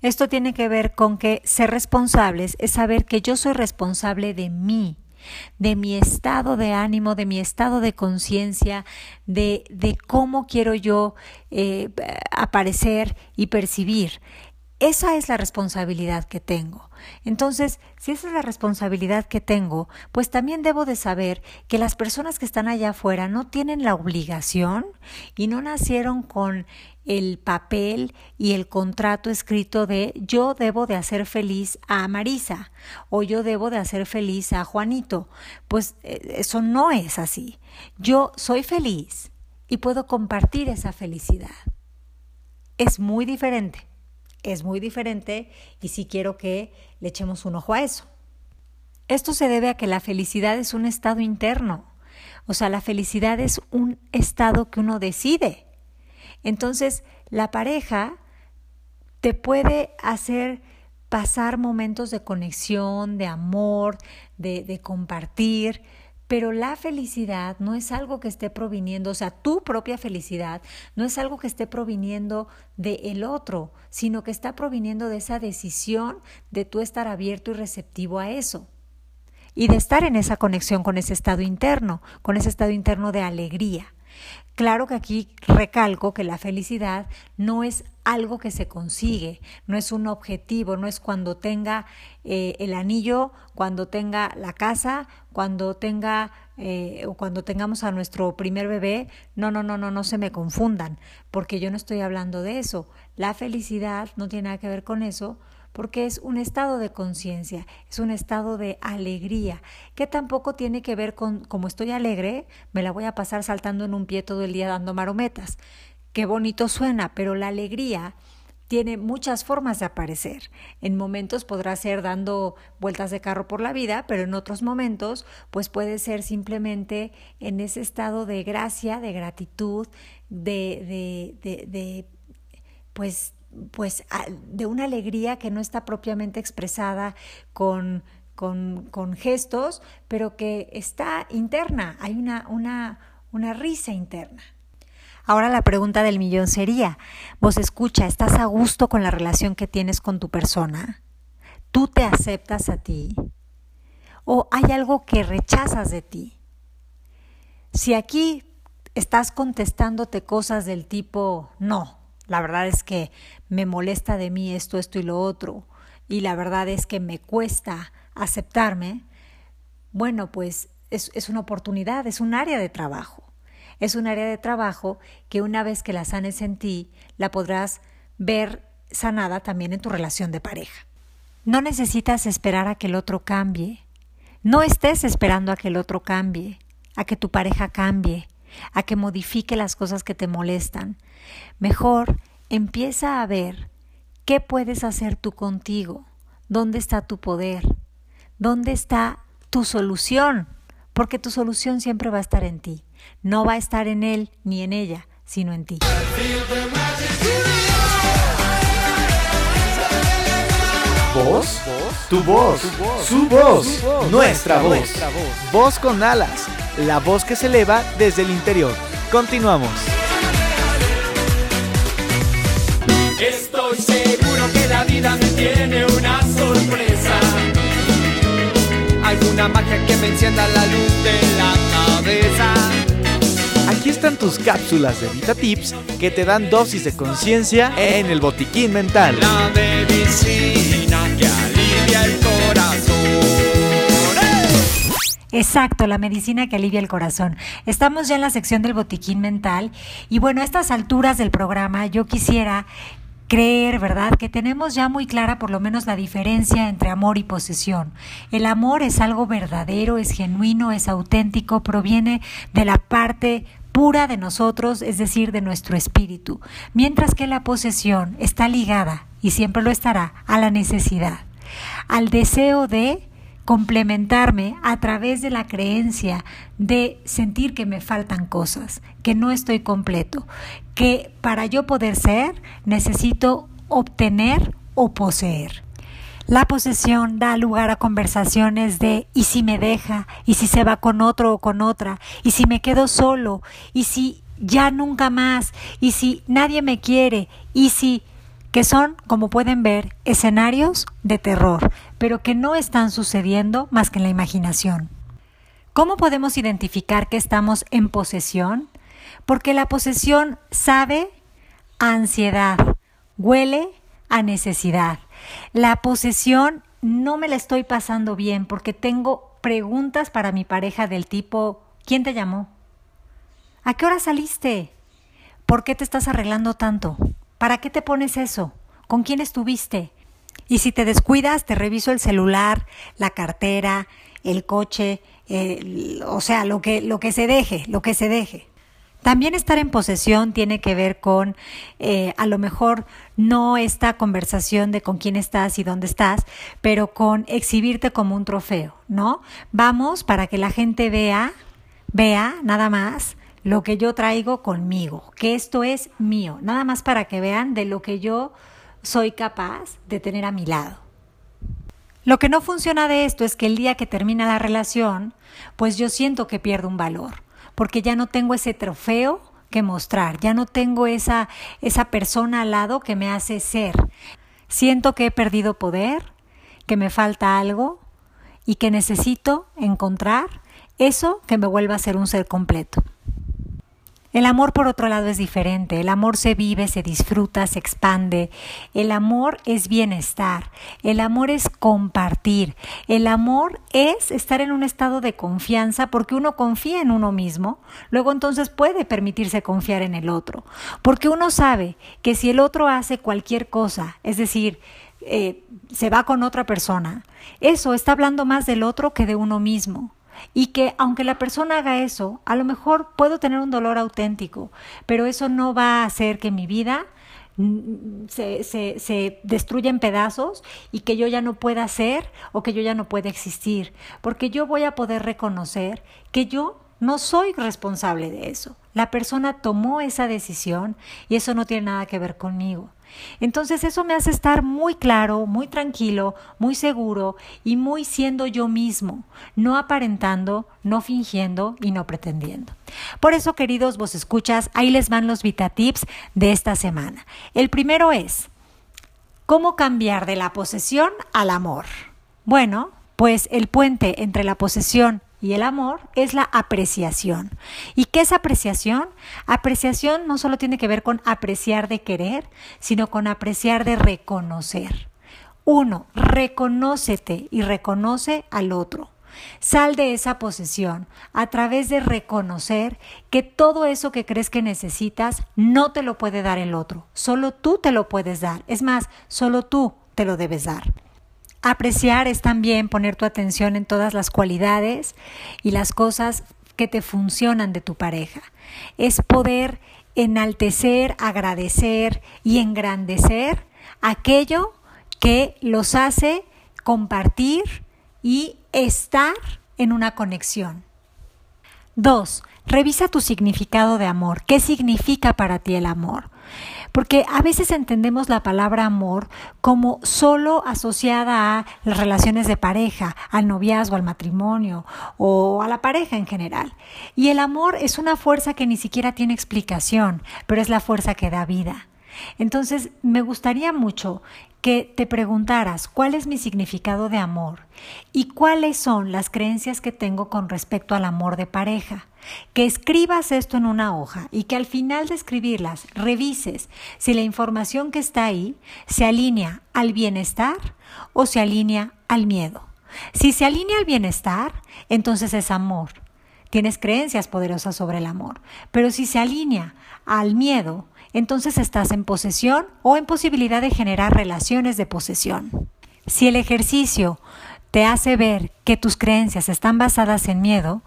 Esto tiene que ver con que ser responsables es saber que yo soy responsable de mí, de mi estado de ánimo, de mi estado de conciencia, de, de, cómo quiero yo eh, aparecer y percibir. Esa es la responsabilidad que tengo. Entonces, si esa es la responsabilidad que tengo, pues también debo de saber que las personas que están allá afuera no tienen la obligación y no nacieron con el papel y el contrato escrito de yo debo de hacer feliz a Marisa o yo debo de hacer feliz a Juanito. Pues eh, eso no es así. Yo soy feliz y puedo compartir esa felicidad. Es muy diferente es muy diferente y sí quiero que le echemos un ojo a eso. Esto se debe a que la felicidad es un estado interno, o sea, la felicidad es un estado que uno decide. Entonces, la pareja te puede hacer pasar momentos de conexión, de amor, de, de compartir, pero la felicidad no es algo que esté proviniendo, o sea, tu propia felicidad no es algo que esté proviniendo de el otro, sino que está proviniendo de esa decisión de tú estar abierto y receptivo a eso. Y de estar en esa conexión con ese estado interno, con ese estado interno de alegría. Claro que aquí recalco que la felicidad no es algo que se consigue, no es un objetivo, no es cuando tenga eh, el anillo, cuando tenga la casa, cuando tenga eh, o cuando tengamos a nuestro primer bebé. No, no, no, no, no se me confundan, porque yo no estoy hablando de eso. La felicidad no tiene nada que ver con eso, porque es un estado de conciencia, es un estado de alegría, que tampoco tiene que ver con, como estoy alegre, me la voy a pasar saltando en un pie todo el día dando marometas. Qué bonito suena, pero la alegría tiene muchas formas de aparecer. En momentos podrá ser dando vueltas de carro por la vida, pero en otros momentos pues puede ser simplemente en ese estado de gracia, de gratitud, de, de, de, de pues pues de una alegría que no está propiamente expresada con, con, con gestos, pero que está interna, hay una, una, una risa interna. Ahora la pregunta del millón sería, vos escucha, ¿estás a gusto con la relación que tienes con tu persona? ¿Tú te aceptas a ti? ¿O hay algo que rechazas de ti? Si aquí estás contestándote cosas del tipo, no, la verdad es que me molesta de mí esto, esto y lo otro, y la verdad es que me cuesta aceptarme, bueno, pues es, es una oportunidad, es un área de trabajo. Es un área de trabajo que una vez que la sanes en ti, la podrás ver sanada también en tu relación de pareja. No necesitas esperar a que el otro cambie. No estés esperando a que el otro cambie, a que tu pareja cambie, a que modifique las cosas que te molestan. Mejor empieza a ver qué puedes hacer tú contigo, dónde está tu poder, dónde está tu solución, porque tu solución siempre va a estar en ti. No va a estar en él ni en ella, sino en ti. ¿Voz? Tu voz, su voz, nuestra voz. Voz con alas, la voz que se eleva desde el interior. Continuamos. Tiene una sorpresa. Alguna magia que me encienda la luz de la cabeza. Aquí están tus cápsulas de Vita Tips que te dan dosis de conciencia en el botiquín mental. La medicina que alivia el corazón. Exacto, la medicina que alivia el corazón. Estamos ya en la sección del botiquín mental y bueno, a estas alturas del programa yo quisiera creer, ¿verdad? Que tenemos ya muy clara por lo menos la diferencia entre amor y posesión. El amor es algo verdadero, es genuino, es auténtico, proviene de la parte pura de nosotros, es decir, de nuestro espíritu, mientras que la posesión está ligada, y siempre lo estará, a la necesidad, al deseo de complementarme a través de la creencia de sentir que me faltan cosas, que no estoy completo, que para yo poder ser necesito obtener o poseer. La posesión da lugar a conversaciones de ¿y si me deja? ¿y si se va con otro o con otra? ¿y si me quedo solo? ¿y si ya nunca más? ¿y si nadie me quiere? ¿y si que son, como pueden ver, escenarios de terror, pero que no están sucediendo más que en la imaginación. ¿Cómo podemos identificar que estamos en posesión? Porque la posesión sabe a ansiedad, huele a necesidad. La posesión no me la estoy pasando bien porque tengo preguntas para mi pareja del tipo, ¿quién te llamó? ¿A qué hora saliste? ¿Por qué te estás arreglando tanto? ¿Para qué te pones eso? ¿Con quién estuviste? Y si te descuidas, te reviso el celular, la cartera, el coche, o sea, lo que, lo que se deje, lo que se deje. También estar en posesión tiene que ver con, eh, a lo mejor, no esta conversación de con quién estás y dónde estás, pero con exhibirte como un trofeo, ¿no? Vamos para que la gente vea, vea nada más lo que yo traigo conmigo, que esto es mío, nada más para que vean de lo que yo soy capaz de tener a mi lado. Lo que no funciona de esto es que el día que termina la relación, pues yo siento que pierdo un valor, porque ya no tengo ese trofeo que mostrar, ya no tengo esa, esa persona al lado que me hace ser. Siento que he perdido poder, que me falta algo y que necesito encontrar eso que me vuelva a ser un ser completo. El amor, por otro lado, es diferente. El amor se vive, se disfruta, se expande. El amor es bienestar. El amor es compartir. El amor es estar en un estado de confianza porque uno confía en uno mismo. Luego entonces puede permitirse confiar en el otro. Porque uno sabe que si el otro hace cualquier cosa, es decir, eh, se va con otra persona, eso está hablando más del otro que de uno mismo y que aunque la persona haga eso, a lo mejor puedo tener un dolor auténtico, pero eso no va a hacer que mi vida mm, se, se, se, destruya en pedazos y que yo ya no pueda ser o que yo ya no pueda existir, porque yo voy a poder reconocer que yo no soy responsable de eso, La persona tomó esa decisión y eso no tiene nada que ver conmigo. Entonces eso me hace estar muy claro, muy tranquilo, muy seguro y muy siendo yo mismo, no aparentando, no fingiendo y no pretendiendo. Por eso, queridos vos escuchas, ahí les van los Vita Tips de esta semana. El primero es, ¿cómo cambiar de la posesión al amor? Bueno, pues el puente entre la posesión y el amor es la apreciación. ¿Y qué es apreciación? Apreciación no solo tiene que ver con apreciar de querer, sino con apreciar de reconocer. Uno, reconócete y reconoce al otro. Sal de esa posesión a través de reconocer que todo eso que crees que necesitas no te lo puede dar el otro, solo tú te lo puedes dar. Es más, solo tú te lo debes dar. Apreciar es también poner tu atención en todas las cualidades y las cosas que te funcionan de tu pareja. Es poder enaltecer, agradecer y engrandecer aquello que los hace compartir y estar en una conexión. Dos, revisa tu significado de amor. ¿Qué significa para ti el amor? Porque a veces entendemos la palabra amor como solo asociada a las relaciones de pareja, al noviazgo, al matrimonio o a la pareja en general. Y el amor es una fuerza que ni siquiera tiene explicación, pero es la fuerza que da vida. Entonces, me gustaría mucho que te preguntaras cuál es mi significado de amor y cuáles son las creencias que tengo con respecto al amor de pareja. Que escribas esto en una hoja y que al final de escribirlas revises si la información que está ahí se alinea al bienestar o se alinea al miedo. Si se alinea al bienestar, entonces es amor. Tienes creencias poderosas sobre el amor. Pero si se alinea al miedo, entonces estás en posesión o en posibilidad de generar relaciones de posesión. Si el ejercicio te hace ver que tus creencias están basadas en miedo,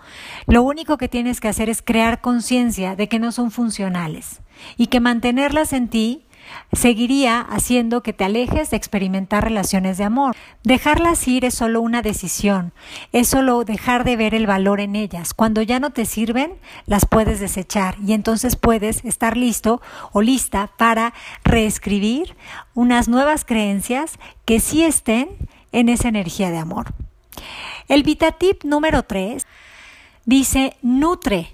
lo único que tienes que hacer es crear conciencia de que no son funcionales y que mantenerlas en ti seguiría haciendo que te alejes de experimentar relaciones de amor. Dejarlas ir es solo una decisión, es solo dejar de ver el valor en ellas. Cuando ya no te sirven, las puedes desechar y entonces puedes estar listo o lista para reescribir unas nuevas creencias que sí estén en esa energía de amor. El VitaTip número 3 dice nutre,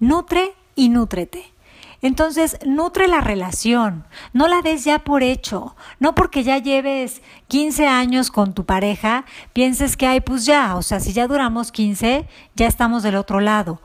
nutre y nútrete. Entonces, nutre la relación, no la des ya por hecho, no porque ya lleves 15 años con tu pareja, pienses que, ay, pues ya, o sea, si ya duramos 15, ya estamos del otro lado.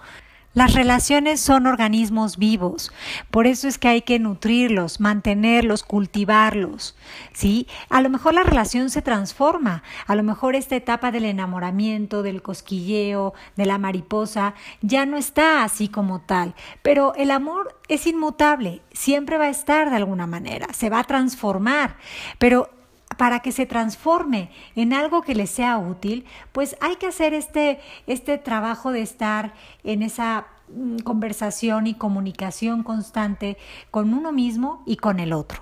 Las relaciones son organismos vivos, por eso es que hay que nutrirlos, mantenerlos, cultivarlos, ¿sí? A lo mejor la relación se transforma, a lo mejor esta etapa del enamoramiento, del cosquilleo, de la mariposa, ya no está así como tal, pero el amor es inmutable, siempre va a estar de alguna manera, se va a transformar, pero para que se transforme en algo que le sea útil, pues hay que hacer este, este trabajo de estar en esa mm, conversación y comunicación constante con uno mismo y con el otro.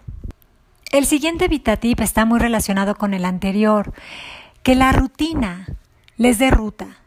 El siguiente VitaTip está muy relacionado con el anterior, que la rutina les dé ruta,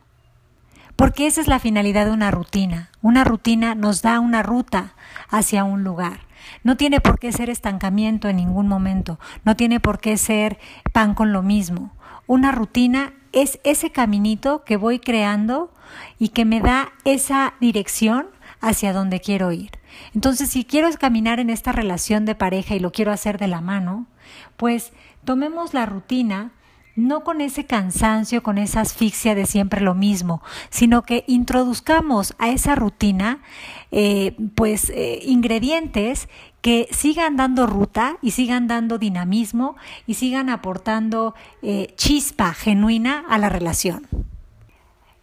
porque esa es la finalidad de una rutina. Una rutina nos da una ruta hacia un lugar. No tiene por qué ser estancamiento en ningún momento, no tiene por qué ser pan con lo mismo. Una rutina es ese caminito que voy creando y que me da esa dirección hacia donde quiero ir. Entonces, si quiero caminar en esta relación de pareja y lo quiero hacer de la mano, pues tomemos la rutina no con ese cansancio, con esa asfixia de siempre lo mismo, sino que introduzcamos a esa rutina eh, pues eh, ingredientes que sigan dando ruta y sigan dando dinamismo y sigan aportando eh, chispa genuina a la relación.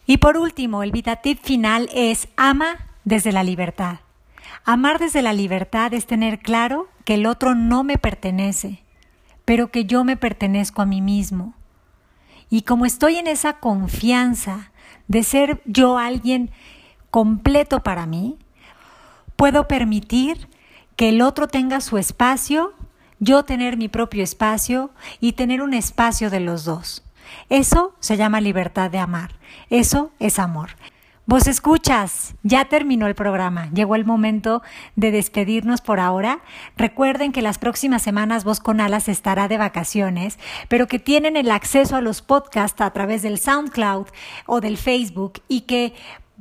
Y por último, el VitaTip final es ama desde la libertad. Amar desde la libertad es tener claro que el otro no me pertenece, pero que yo me pertenezco a mí mismo y como estoy en esa confianza de ser yo alguien completo para mí, puedo permitir que el otro tenga su espacio, yo tener mi propio espacio y tener un espacio de los dos. Eso se llama libertad de amar. Eso es amor. Vos escuchas, ya terminó el programa, llegó el momento de despedirnos por ahora. Recuerden que las próximas semanas Voz con Alas estará de vacaciones, pero que tienen el acceso a los podcasts a través del SoundCloud o del Facebook y que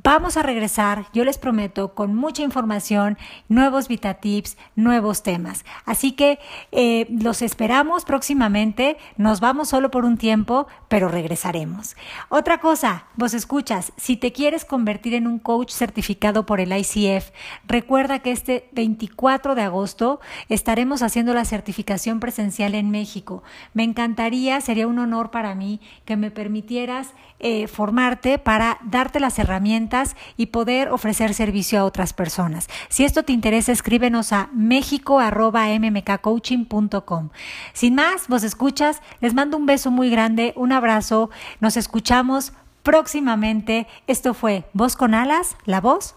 Vamos a regresar, yo les prometo, con mucha información, nuevos VitaTips, nuevos temas. Así que eh, los esperamos próximamente. Nos vamos solo por un tiempo, pero regresaremos. Otra cosa, vos escuchas, si te quieres convertir en un coach certificado por el ICF, recuerda que este 24 de agosto estaremos haciendo la certificación presencial en México. Me encantaría, sería un honor para mí que me permitieras eh, formarte para darte las herramientas y poder ofrecer servicio a otras personas. Si esto te interesa, escríbenos a mexico.mmkcoaching.com. Sin más, vos escuchas, les mando un beso muy grande, un abrazo, nos escuchamos próximamente. Esto fue Voz con Alas, la voz